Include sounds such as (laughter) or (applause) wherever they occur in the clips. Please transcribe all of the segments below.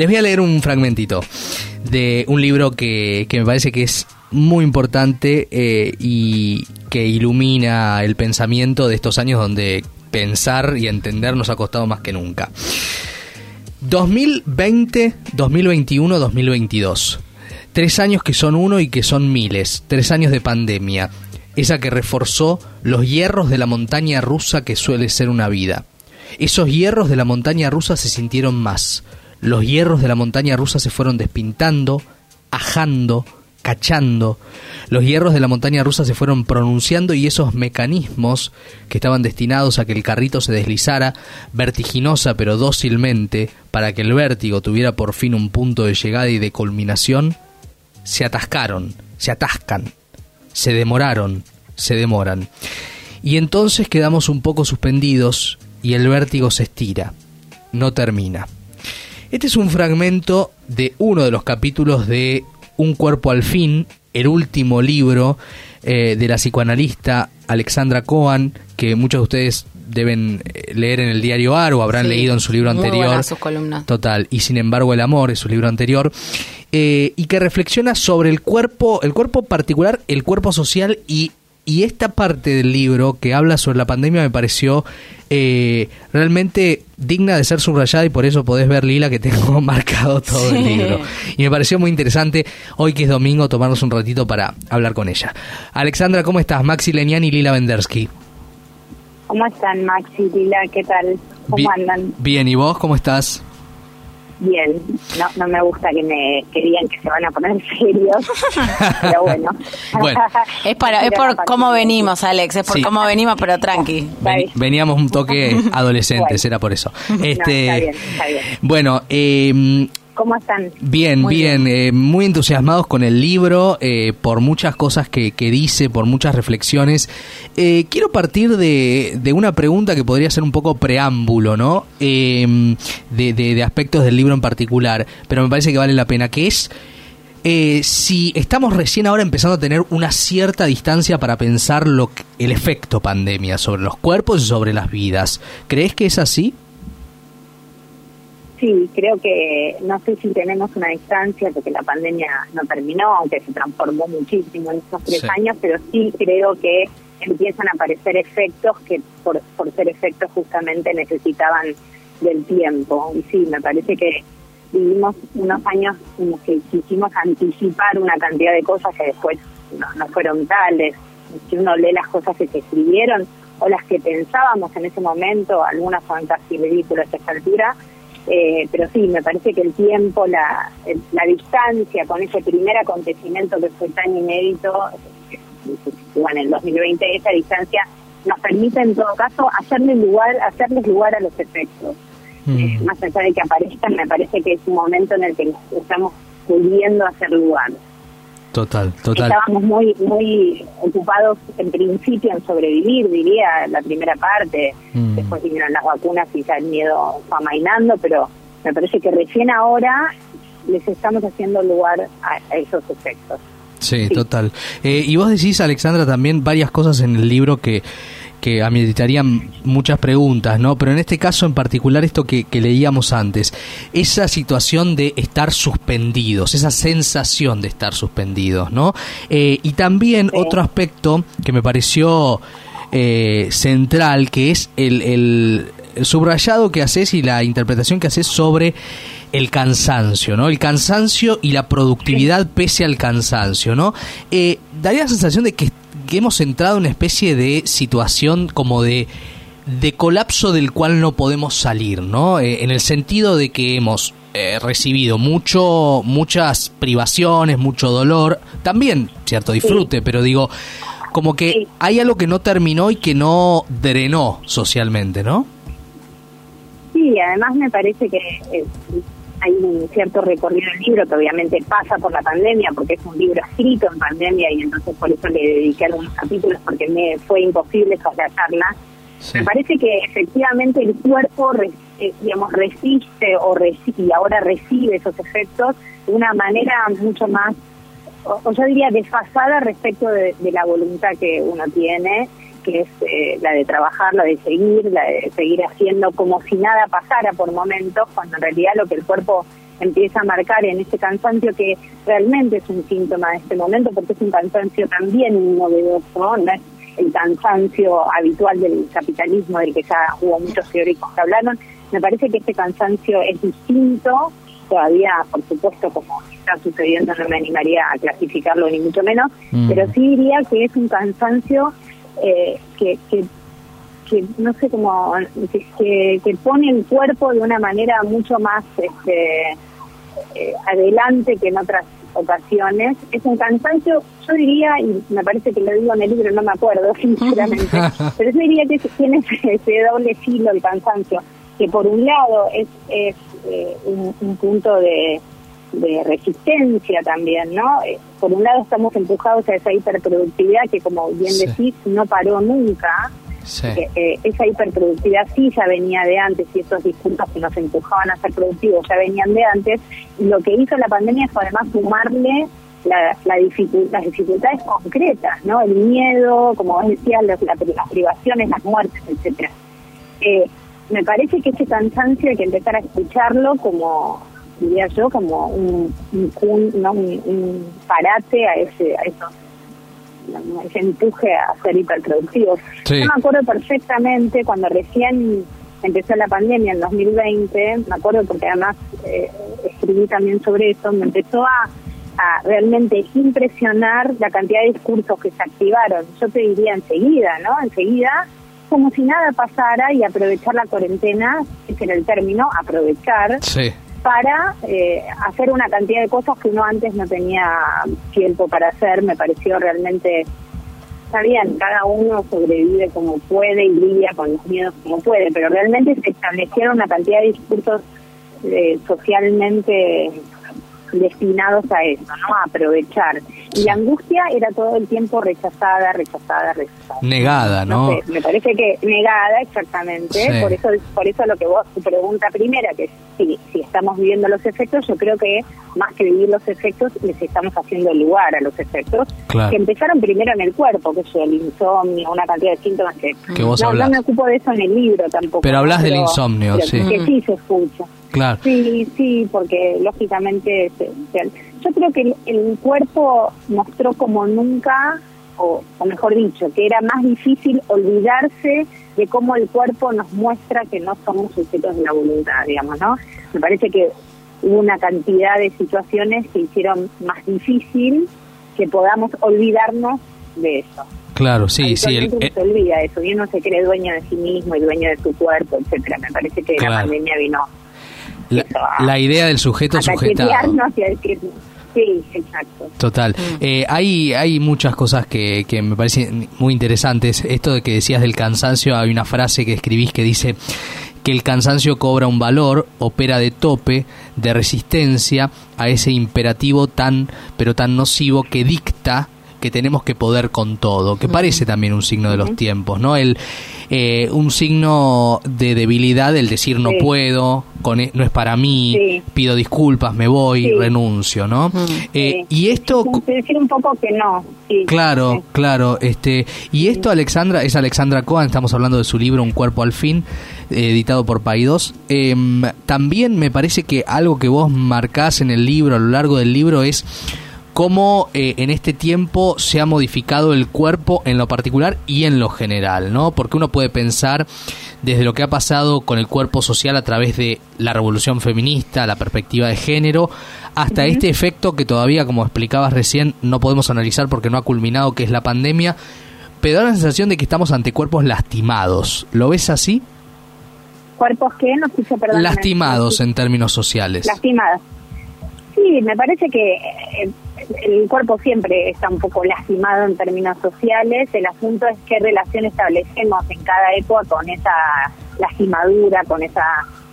Les voy a leer un fragmentito de un libro que, que me parece que es muy importante eh, y que ilumina el pensamiento de estos años donde pensar y entender nos ha costado más que nunca. 2020, 2021, 2022. Tres años que son uno y que son miles. Tres años de pandemia. Esa que reforzó los hierros de la montaña rusa que suele ser una vida. Esos hierros de la montaña rusa se sintieron más. Los hierros de la montaña rusa se fueron despintando, ajando, cachando. Los hierros de la montaña rusa se fueron pronunciando y esos mecanismos que estaban destinados a que el carrito se deslizara vertiginosa pero dócilmente para que el vértigo tuviera por fin un punto de llegada y de culminación, se atascaron, se atascan, se demoraron, se demoran. Y entonces quedamos un poco suspendidos y el vértigo se estira, no termina. Este es un fragmento de uno de los capítulos de Un cuerpo al fin, el último libro eh, de la psicoanalista Alexandra Cohen, que muchos de ustedes deben eh, leer en el diario AR o habrán leído en su libro anterior. sus columnas. Total. Y sin embargo el amor es su libro anterior. Eh, y que reflexiona sobre el cuerpo, el cuerpo particular, el cuerpo social y y esta parte del libro que habla sobre la pandemia me pareció eh, realmente digna de ser subrayada y por eso podés ver, Lila, que tengo (laughs) marcado todo el libro. Y me pareció muy interesante hoy que es domingo tomarnos un ratito para hablar con ella. Alexandra, ¿cómo estás? Maxi Lenian y Lila Vendersky. ¿Cómo están, Maxi, Lila? ¿Qué tal? ¿Cómo andan? Bien, ¿y vos cómo estás? Bien. No, no me gusta que me que digan que se van a poner (laughs) serios, pero (laughs) bueno. es para es por cómo venimos, Alex, es por cómo venimos, pero tranqui. veníamos un toque (laughs) adolescentes, era por eso. Este, está bien, está bien. Bueno, eh, ¿Cómo están? Bien, bien, eh, muy entusiasmados con el libro, eh, por muchas cosas que, dice, por muchas reflexiones. Eh, quiero partir de, una pregunta que podría ser un poco preámbulo, ¿no? Em, de, de, aspectos del libro en particular, pero me parece que vale la pena, que es... si estamos recién ahora empezando a tener una cierta distancia para pensar lo, el efecto pandemia sobre los cuerpos y sobre las vidas, ¿crees que es así? Sí, creo que no sé si tenemos una distancia porque la pandemia no terminó, aunque se transformó muchísimo en estos tres años, pero sí creo que empiezan a aparecer efectos que por, por ser efectos justamente necesitaban del tiempo. Y sí, me parece que vivimos unos años en los que quisimos anticipar una cantidad de cosas que después no, no fueron tales. Si uno lee las cosas que se escribieron o las que pensábamos en ese momento, algunas son casi ridículas a esta altura, eh, pero sí, me parece que el tiempo, la, la distancia con ese primer acontecimiento que fue tan inédito, bueno, en el 2020, esa distancia nos permite en todo caso hacerle lugar, hacerles lugar a los efectos. Mm. Eh, más allá de que aparezcan, me parece que es un momento en el que estamos pudiendo hacer lugar. Total, total. Estábamos muy muy ocupados en principio en sobrevivir, diría, la primera parte. Mm. Después vinieron las vacunas y ya el miedo fue amainando, pero me parece que recién ahora les estamos haciendo lugar a, esos efectos. Sí, total. Eh, y vos decís, Alexandra, también varias cosas en el libro que que ameritarían muchas preguntas, ¿no? Pero en este caso en particular esto que, leíamos antes, esa situación de estar suspendidos, esa sensación de estar suspendidos, ¿no? Eh, y también otro aspecto que me pareció eh, central, que es el, el, subrayado que haces y la interpretación que haces sobre el cansancio, ¿no? El cansancio y la productividad pese al cansancio, ¿no? Eh, daría la sensación de que que hemos entrado en una especie de situación como de de colapso del cual no podemos salir, ¿no? Eh, en el sentido de que hemos eh, recibido mucho, muchas privaciones, mucho dolor, también cierto disfrute, pero digo, como que hay algo que no terminó y que no drenó socialmente, ¿no? Sí, además me parece que eh, hay un cierto recorrido del libro que obviamente pasa por la pandemia, porque es un libro escrito en pandemia y entonces por eso le dediqué algunos capítulos porque me fue imposible soslayarla. Me parece que efectivamente el cuerpo, eh, digamos, resiste o y ahora recibe esos efectos de una manera mucho más, o, yo diría, desfasada respecto de la voluntad que uno tiene que es eh, la de trabajar, la de seguir, la de seguir haciendo como si nada pasara por momentos, cuando en realidad lo que el cuerpo empieza a marcar en ese cansancio que realmente es un síntoma de este momento, porque es un cansancio también novedoso, no es el cansancio habitual del capitalismo del que ya hubo muchos teóricos que hablaron. Me parece que este cansancio es distinto, todavía, por supuesto, como está sucediendo, no me animaría a clasificarlo ni mucho menos, Mm. pero sí diría que es un cansancio eh, que, que que no sé cómo que, que pone el cuerpo de una manera mucho más este, eh, adelante que en otras ocasiones. Es un cansancio yo diría y me parece que lo digo en el libro no me acuerdo (laughs) sinceramente (laughs) pero yo diría que tiene ese, ese doble filo el cansancio que por un lado es, es eh, un, un punto de de resistencia también, ¿no? Eh, por un lado estamos empujados a esa hiperproductividad que, como bien Sí. decís, no paró nunca. Sí. Que, eh, esa hiperproductividad sí ya venía de antes y esos discursos que nos empujaban a ser productivos ya venían de antes. Y lo que hizo la pandemia fue además sumarle la, la dificu- las dificultades concretas, ¿no? El miedo, como vos decías, los- la- las privaciones, las muertes, etcétera. Eh, me parece que ese cansancio hay que empezar a escucharlo como diría yo como un, ¿no? un, un parate a ese a esos ese empuje a ser hiperproductivos. Sí. Yo me acuerdo perfectamente cuando recién empezó la pandemia en 2020, me acuerdo porque además eh, escribí también sobre eso, me empezó a, a realmente impresionar la cantidad de discursos que se activaron. Yo te diría enseguida, ¿no? Enseguida, como si nada pasara y aprovechar la cuarentena, ese era el término, aprovechar Sí. Para eh, hacer una cantidad de cosas que uno antes no tenía tiempo para hacer. Me pareció realmente, está bien, cada uno sobrevive como puede y lidia con los miedos como puede, pero realmente se establecieron una cantidad de discursos eh, socialmente destinados a eso, ¿no? A aprovechar. Y la angustia era todo el tiempo rechazada, rechazada, rechazada. Negada, ¿no? sé, me parece que negada exactamente, Sí. por eso por eso lo que vos tu pregunta primera que es si, si estamos viviendo los efectos, yo creo que más que vivir los efectos les estamos haciendo lugar a los efectos Claro. que empezaron primero en el cuerpo, que es el insomnio, una cantidad de síntomas que, Que vos no, hablás. no me ocupo de eso en el libro tampoco. Pero ¿no? hablas del insomnio, pero sí. Que sí se escucha. Claro. Sí, sí, porque lógicamente, yo creo que el, el cuerpo mostró como nunca, o, o mejor dicho, que era más difícil olvidarse de cómo el cuerpo nos muestra que no somos sujetos de la voluntad, digamos, ¿no? Me parece que hubo una cantidad de situaciones que hicieron más difícil que podamos olvidarnos de eso. Claro, sí, sí. el- eh, se olvida eso y uno se cree dueño de sí mismo y dueño de su cuerpo, etcétera. Me parece que Claro. la pandemia vino la, idea del sujeto a sujetado. (laughs) y decir, sí, exacto. Total. Eh, hay, hay muchas cosas que, que me parecen muy interesantes. Esto de que decías del cansancio, hay una frase que escribís que dice que el cansancio cobra un valor, opera de tope, de resistencia a ese imperativo tan, pero tan nocivo que dicta que tenemos que poder con todo, que parece también un signo de los tiempos, ¿no? El, eh, un signo de debilidad, el decir no Sí. puedo, con, e- no es para mí, Sí. pido disculpas, me voy, Sí. renuncio, ¿no? Eh, y esto, decir un poco que no. Sí. claro, Sí. claro, este, y esto Alexandra, es Alexandra Cohen, estamos hablando de su libro Un cuerpo al fin, eh, editado por Paidós. Em, también me parece que algo que vos marcás en el libro, a lo largo del libro, es cómo eh, en este tiempo se ha modificado el cuerpo en lo particular y en lo general, ¿no? Porque uno puede pensar desde lo que ha pasado con el cuerpo social a través de la revolución feminista, la perspectiva de género, hasta este efecto que todavía, como explicabas recién, no podemos analizar porque no ha culminado, que es la pandemia, pero da la sensación de que estamos ante cuerpos lastimados. ¿Lo ves así? ¿Cuerpos que No escucho, perdón. Lastimados en términos sociales. Lastimados. Sí, me parece que eh, el cuerpo siempre está un poco lastimado en términos sociales. El asunto es qué relación establecemos en cada época con esa lastimadura, con esa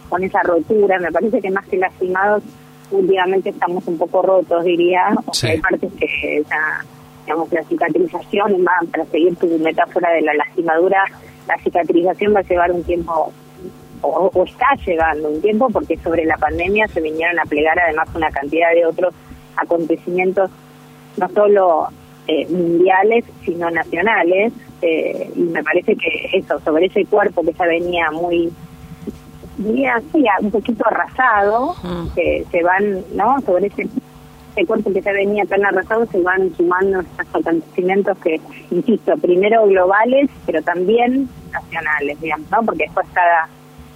con esa rotura. Me parece que más que lastimados, últimamente estamos un poco rotos, diría. O sea, Sí. hay partes que ya, digamos, la cicatrización, va, para seguir tu metáfora de la lastimadura, la cicatrización va a llevar un tiempo o, o está llevando un tiempo porque sobre la pandemia se vinieron a plegar además una cantidad de otros acontecimientos no solo eh, mundiales sino nacionales eh, y me parece que eso sobre ese cuerpo que ya venía muy diría así, un poquito arrasado, mm. que se van, ¿no? Sobre ese, cuerpo que ya venía tan arrasado, se van sumando estos acontecimientos que, insisto, primero globales, pero también nacionales, digamos, ¿no? Porque después cada,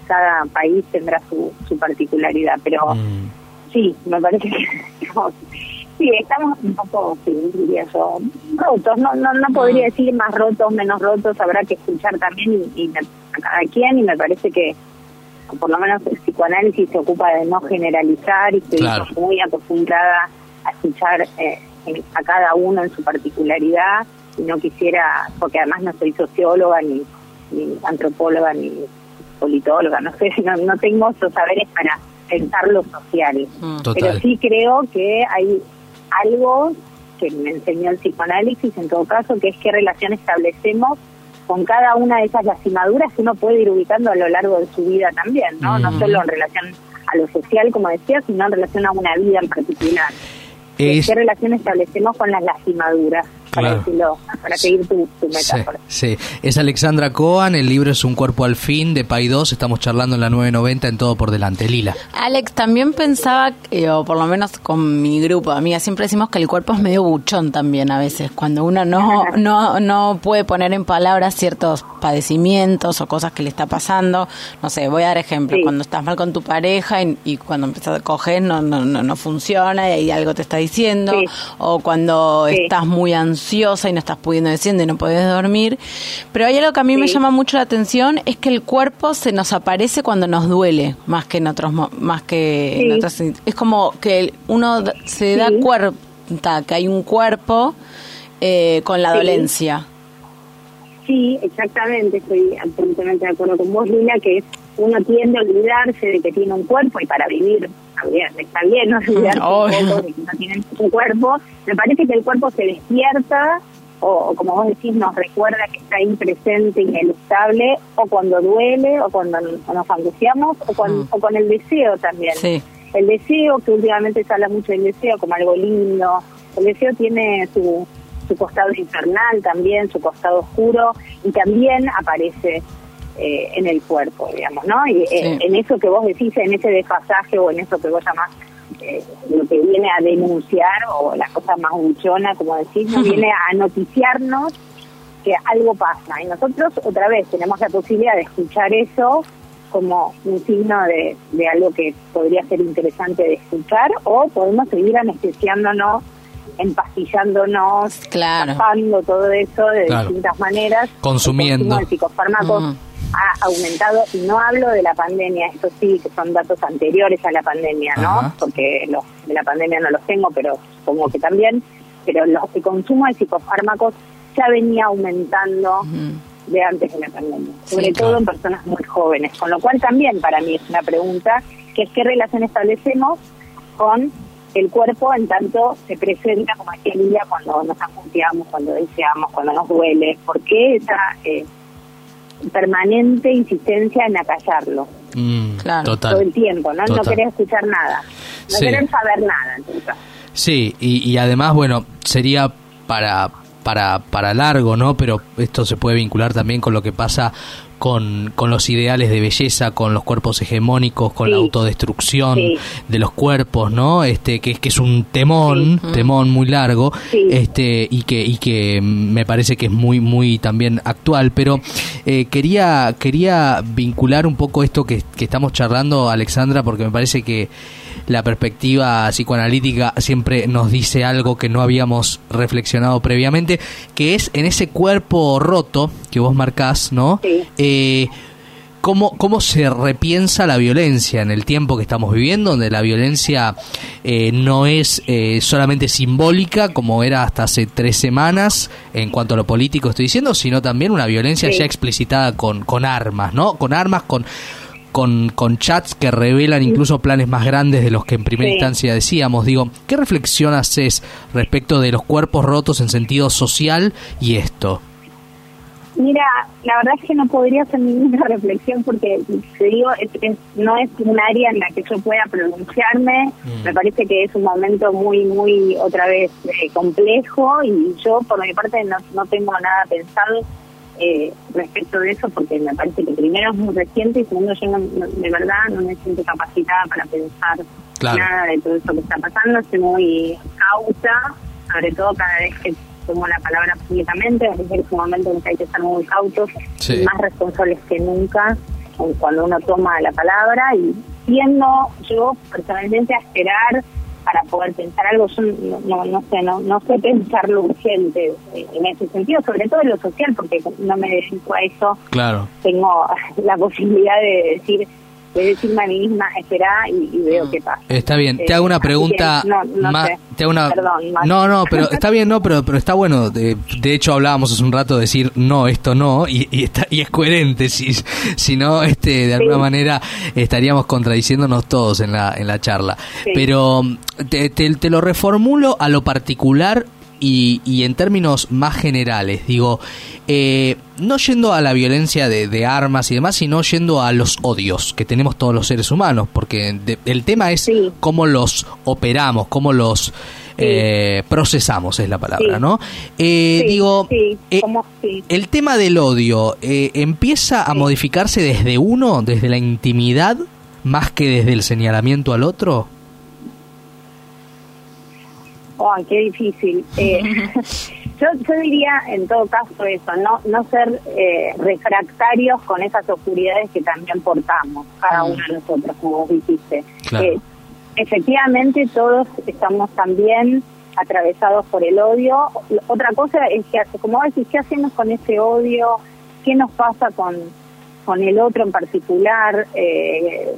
cada país tendrá su, su particularidad, pero mm. Sí, me parece que... (laughs) Sí, estamos un poco, sí, diría yo, rotos. No, no, no podría mm. decir más rotos, menos rotos. Habrá que escuchar también y, a cada quien. Y me parece que, por lo menos, el psicoanálisis se ocupa de no generalizar y estoy muy acostumbrada a escuchar eh, a cada uno en su particularidad. Y no quisiera, porque además no soy socióloga ni, ni antropóloga ni politóloga, no sé, no, no tengo esos saberes para pensar lo social. Mm. Pero sí creo que hay algo que me enseñó el psicoanálisis en todo caso, que es qué relación establecemos con cada una de esas lastimaduras que uno puede ir ubicando a lo largo de su vida también, ¿no? No solo en relación a lo social, como decía, sino en relación a una vida en particular. ¿Qué relación establecemos con las lastimaduras? Para, para seguir tu, metáfora. Sí, es Alexandra Coan, el libro es Un cuerpo al fin de Pay 2, estamos charlando en la 990 en Todo por Delante. Lila. Alex, también pensaba, o por lo menos con mi grupo amiga, siempre decimos que el cuerpo es medio buchón también a veces, cuando uno no, (laughs) no, no puede poner en palabras ciertos padecimientos o cosas que le está pasando. No sé, voy a dar ejemplo, cuando estás mal con tu pareja y, cuando empiezas a coger no, no, no, funciona y ahí algo te está diciendo, o cuando estás muy ansioso y no estás pudiendo descender y no puedes dormir. Pero hay algo que a mí me llama mucho la atención, es que el cuerpo se nos aparece cuando nos duele, más que en otros, más que en otros, es como que uno se da cuenta que hay un cuerpo eh, con la dolencia. Sí, exactamente, estoy absolutamente de acuerdo con vos, Lila, que uno tiende a olvidarse de que tiene un cuerpo y para vivir está bien, no olvidarse (laughs) de que no tiene un cuerpo. Me parece que el cuerpo se despierta o, como vos decís, nos recuerda que está ahí presente, ineluctable, o cuando duele, o cuando nos angustiamos, o con, mm. o con el deseo también. El deseo, que últimamente se habla mucho del deseo como algo lindo, el deseo tiene su, su costado infernal también, su costado oscuro, y también aparece eh, en el cuerpo, digamos, ¿no? Y eh, en eso que vos decís, en ese desfasaje o en eso que vos llamás eh, lo que viene a denunciar o la cosa más buchona, como decís, (laughs) viene a noticiarnos que algo pasa. Y nosotros otra vez tenemos la posibilidad de escuchar eso como un signo de, de algo que podría ser interesante de escuchar o podemos seguir anestesiándonos empastillándonos, claro. tapando todo eso de distintas maneras. Consumiendo. El psicofármacos mm. Ha aumentado, y no hablo de la pandemia, esto sí, que son datos anteriores a la pandemia, ¿no? Porque los de la pandemia no los tengo, pero supongo que también, pero los, el consumo de psicofármacos ya venía aumentando de antes de la pandemia, sobre todo en personas muy jóvenes, con lo cual también para mí es una pregunta, que es qué relación establecemos con el cuerpo en tanto se presenta como aquel día cuando nos angustiamos, cuando deseamos, cuando nos duele. ¿Por qué esa eh, permanente insistencia en acallarlo? Mm, claro. Todo el tiempo, ¿no? No querés escuchar nada, no querés saber nada. Sí, y, y además, bueno, sería para, para, para largo, ¿no? Pero esto se puede vincular también con lo que pasa con, con los ideales de belleza, con los cuerpos hegemónicos, con la autodestrucción de los cuerpos, ¿no? Este que, que es un temón, temón muy largo, este y que y que me parece que es muy muy también actual, pero eh, quería quería vincular un poco esto que, que estamos charlando, Alexandra, porque me parece que la perspectiva psicoanalítica siempre nos dice algo que no habíamos reflexionado previamente, que es en ese cuerpo roto que vos marcás, ¿no? Eh, ¿Cómo, ¿Cómo se repiensa la violencia en el tiempo que estamos viviendo, donde la violencia eh, no es eh, solamente simbólica, como era hasta hace tres semanas, en cuanto a lo político estoy diciendo, sino también una violencia ya explicitada con, con armas, ¿no? Con armas, con con, con chats que revelan incluso planes más grandes de los que en primera instancia decíamos. Digo, ¿qué reflexión haces respecto de los cuerpos rotos en sentido social y esto? Mira, la verdad es que no podría hacer ninguna (laughs) reflexión porque, te digo, no es un área en la que yo pueda pronunciarme. Mm. Me parece que es un momento muy, muy, otra vez, eh, complejo y yo, por mi parte, no, no tengo nada pensado eh, respecto de eso, porque me parece que primero es muy reciente y segundo yo de verdad no me siento capacitada para pensar nada de todo eso que está pasando. Estoy muy cauta, sobre todo cada vez que tomo la palabra públicamente, es un momento en que hay que estar muy cautos, más responsables que nunca cuando uno toma la palabra. Y tiendo yo personalmente a esperar para poder pensar algo, yo no, no, sé, no, no sé pensar lo urgente en ese sentido, sobre todo en lo social, porque no me dedico a eso. Claro. Tengo la posibilidad de decir, de decirme a mí misma, espera y, veo qué pasa. Está bien, te hago una eh, pregunta no, más, te hago una, Perdón, no, no, pero (laughs) está bien, no, pero, pero está bueno. De, de, hecho, hablábamos hace un rato de decir no, esto no, y, y, está, y es coherente. Si, si no, este, de alguna manera estaríamos contradiciéndonos todos en la, en la charla. Pero te, te, te lo reformulo a lo particular y, y en términos más generales, digo, eh, no yendo a la violencia de, armas y demás, sino yendo a los odios que tenemos todos los seres humanos, porque el tema es cómo los operamos, cómo los eh, procesamos, es la palabra, ¿no? Eh, digo, el tema del odio empieza a modificarse desde uno, desde la intimidad, más que desde el señalamiento al otro. ¡Ay, qué difícil! Eh, (laughs) yo, yo diría, en todo caso, eso, no, no ser eh, refractarios con esas oscuridades que también portamos, cada mm. uno de nosotros, como vos dijiste. Eh, efectivamente, todos estamos también atravesados por el odio. Otra cosa es que, como decís, ¿qué hacemos con ese odio? ¿Qué nos pasa con, con el otro en particular? Eh,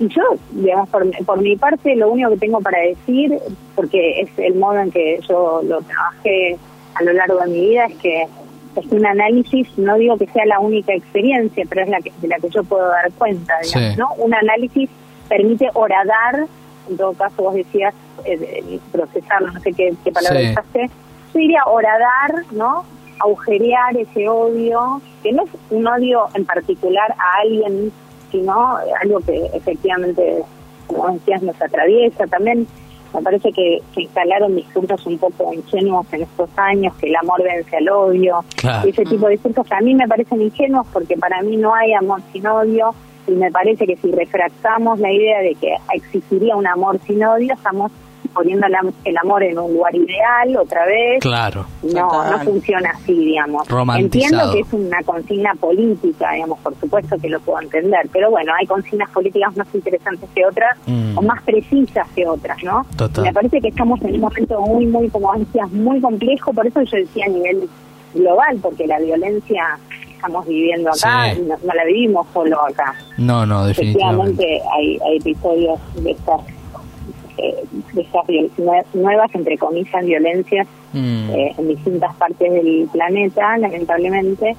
y yo, digamos, por, por mi parte, lo único que tengo para decir, porque es el modo en que yo lo trabajé a lo largo de mi vida, es que es un análisis, no digo que sea la única experiencia, pero es la que, de la que yo puedo dar cuenta, digamos, ¿no? Un análisis permite horadar, en todo caso vos decías, eh, procesar, no sé qué, qué palabra usaste, yo diría horadar, ¿no? Agujerear ese odio, que no es un odio en particular a alguien sino algo que efectivamente, como decías, nos atraviesa. También me parece que, que instalaron discursos un poco ingenuos en estos años, que el amor vence al odio, y ese tipo de discursos que a mí me parecen ingenuos porque para mí no hay amor sin odio, y me parece que si refractamos la idea de que existiría un amor sin odio, estamos poniendo el amor en un lugar ideal otra vez. Claro. No, no funciona así, digamos. Entiendo que es una consigna política, digamos, por supuesto que lo puedo entender, pero bueno, hay consignas políticas más interesantes que otras mm. o más precisas que otras, ¿no? Me parece que estamos en un momento muy, muy, como decías, muy complejo, por eso yo decía a nivel global, porque la violencia estamos viviendo acá, no, no, la vivimos solo acá. No, no, definitivamente. Efectivamente hay, hay episodios de estas de esas nuevas, entre comillas, violencias mm. eh, en distintas partes del planeta, lamentablemente.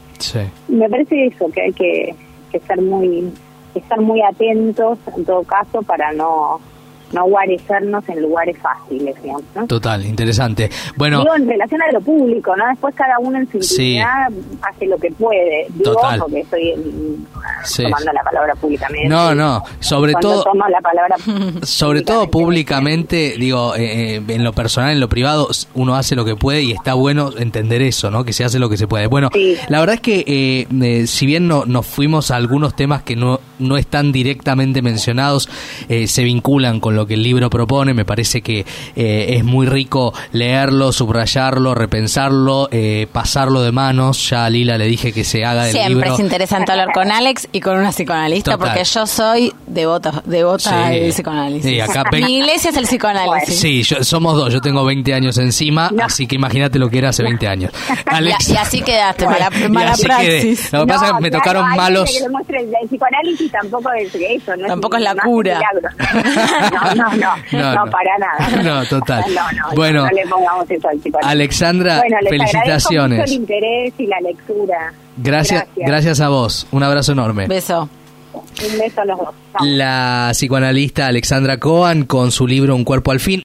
Me parece eso, que hay que, que ser muy estar muy atentos en todo caso para no no guarecernos en lugares fáciles, digamos. Total, interesante. Bueno, digo en relación a lo público, ¿no? Después cada uno en su intimidad hace lo que puede. Digo, Total. porque estoy tomando la palabra públicamente. No, no, sobre todo la palabra (laughs) sobre todo públicamente, digo, eh, eh, en lo personal, en lo privado, uno hace lo que puede y está bueno entender eso, ¿no? Que se hace lo que se puede. Bueno, la verdad es que eh, si bien no, nos fuimos a algunos temas que no no están directamente mencionados, se vinculan con lo que el libro propone, me parece que eh, es muy rico leerlo, subrayarlo, repensarlo, eh, pasarlo de manos. Ya a Lila le dije que se haga del Siempre es interesante hablar con Alex y con una psicoanalista porque yo soy devota, devota del psicoanálisis. Mi iglesia es el psicoanálisis. Sí, somos dos, yo tengo 20 años encima, así que imagínate lo que era hace 20 años. Alex, y, así quedaste, mala, (laughs) mala praxis. Lo que pasa es que me tocaron malos... el psicoanálisis tampoco es eso, no tampoco es, la cura. (laughs) no, (laughs) no, no, para nada. (laughs) No, total. bueno, no le pongamos eso al Alexandra, bueno, les felicitaciones. Mucho el interés y la lectura. Gracias, gracias, a vos. Un abrazo enorme. Beso. Un beso a los dos. La psicoanalista Alexandra Cohen con su libro Un cuerpo al fin.